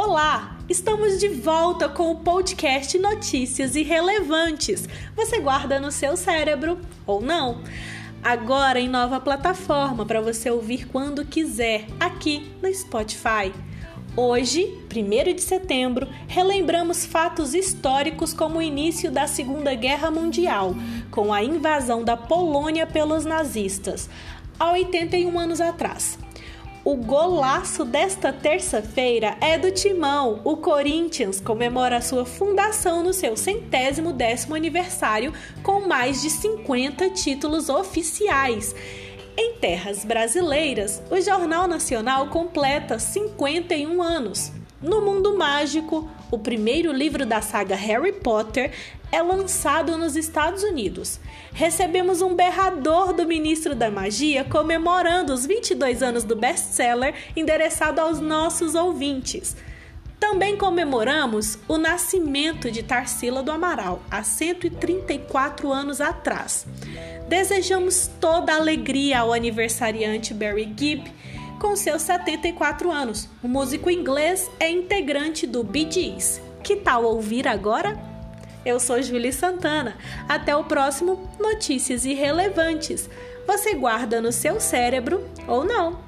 Olá! Estamos de volta com o podcast Notícias Irrelevantes. Você guarda no seu cérebro ou não? Agora em nova plataforma para você ouvir quando quiser, aqui no Spotify. Hoje, 1 de setembro, relembramos fatos históricos como o início da Segunda Guerra Mundial, com a invasão da Polônia pelos nazistas, há 81 anos atrás. O golaço desta terça-feira é do Timão. O Corinthians comemora sua fundação no seu centésimo décimo aniversário com mais de 50 títulos oficiais. Em terras brasileiras, o Jornal Nacional completa 51 anos. No mundo mágico, o primeiro livro da saga Harry Potter é lançado nos Estados Unidos. Recebemos um berrador do ministro da Magia comemorando os 22 anos do best-seller endereçado aos nossos ouvintes. Também comemoramos o nascimento de Tarsila do Amaral, há 134 anos atrás. Desejamos toda a alegria ao aniversariante Barry Gibb, com seus 74 anos. O músico inglês é integrante do Bee Gees. Que tal ouvir agora? Eu sou Julie Santana. Até o próximo Notícias Irrelevantes. Você guarda no seu cérebro ou não?